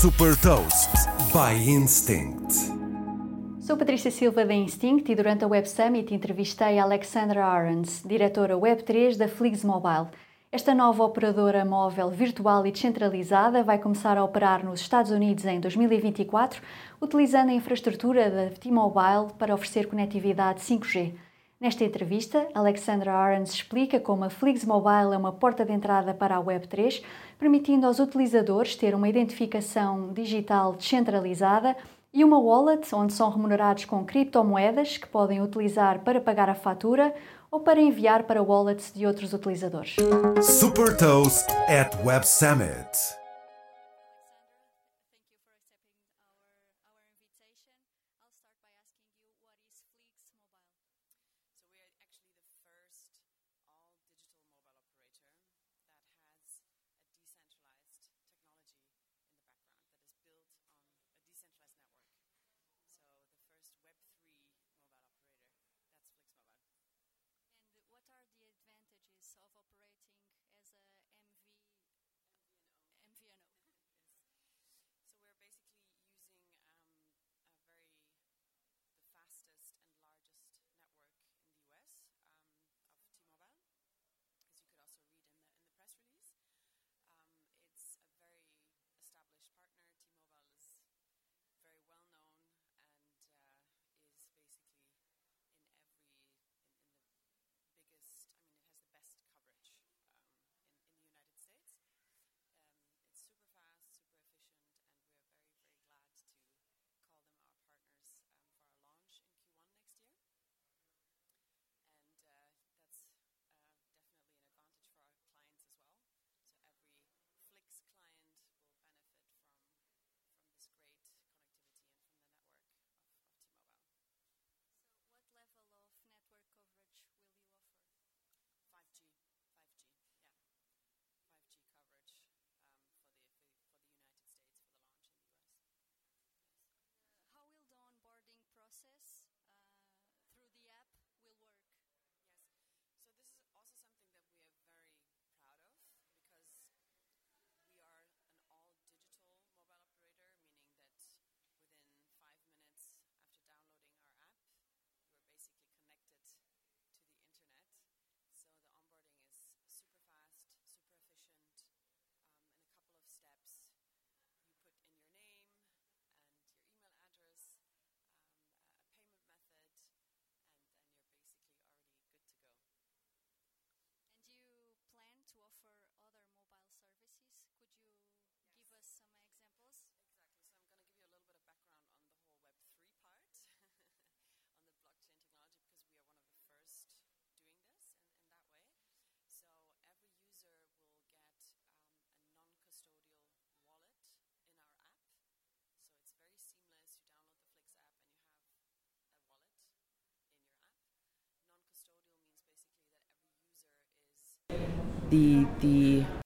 Super Toast by Instinct. Sou Patrícia Silva da Instinct e durante a Web Summit entrevistei Alexandra Arons, diretora Web3 da Fligs Mobile. Esta nova operadora móvel virtual e descentralizada vai começar a operar nos Estados Unidos em 2024, utilizando a infraestrutura da T-Mobile para oferecer conectividade 5G. Nesta entrevista, Alexandra Arons explica como a Flix Mobile é uma porta de entrada para a Web3, permitindo aos utilizadores ter uma identificação digital descentralizada e uma wallet onde são remunerados com criptomoedas que podem utilizar para pagar a fatura ou para enviar para wallets de outros utilizadores. Super Toast at Web Summit. The the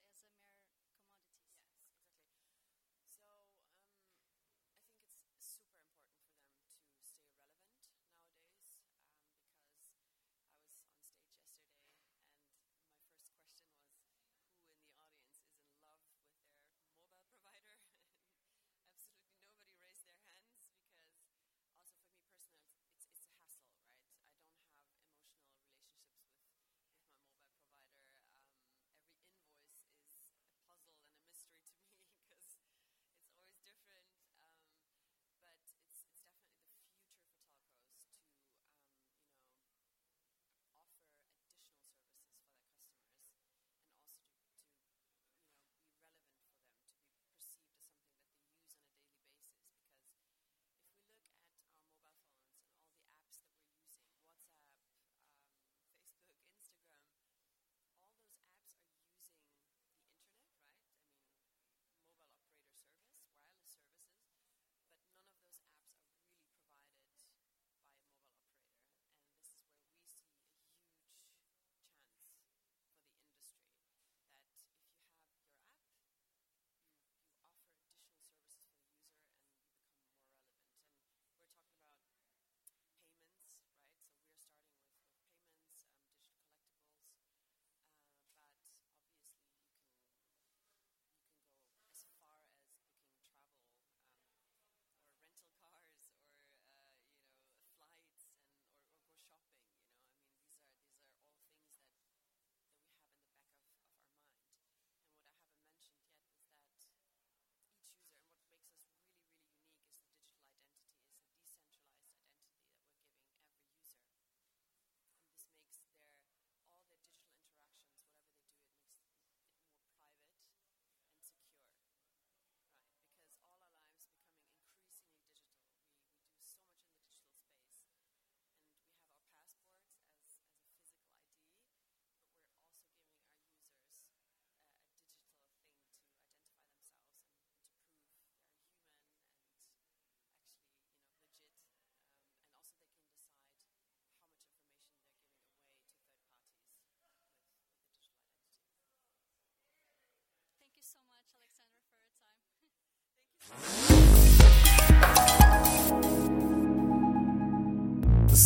as a